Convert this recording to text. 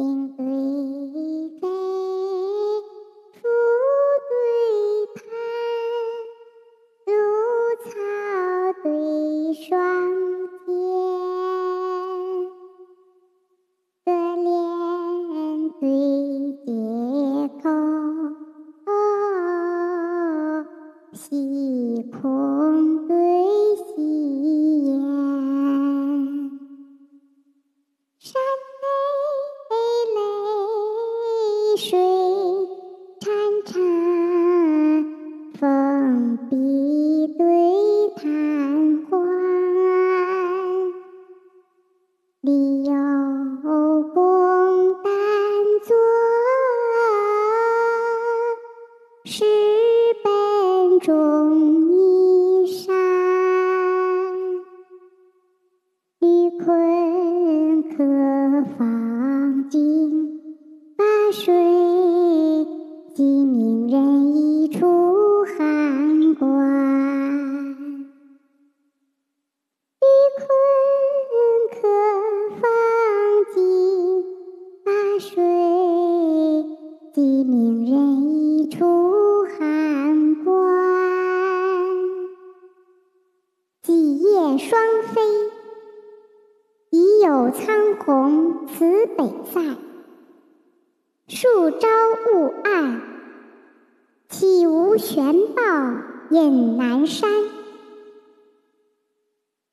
金对飞，复对盼，芦草对霜间，可怜对结构，细空水潺潺，风笔对贪欢，理有功丹作，事本中一山。欲困可放尽，把水鸡鸣人一出函关。欲困可放尽，把水鸡鸣人一出函关。几夜双飞。已有苍鸿辞北塞，树朝雾暗，岂无玄豹隐南山？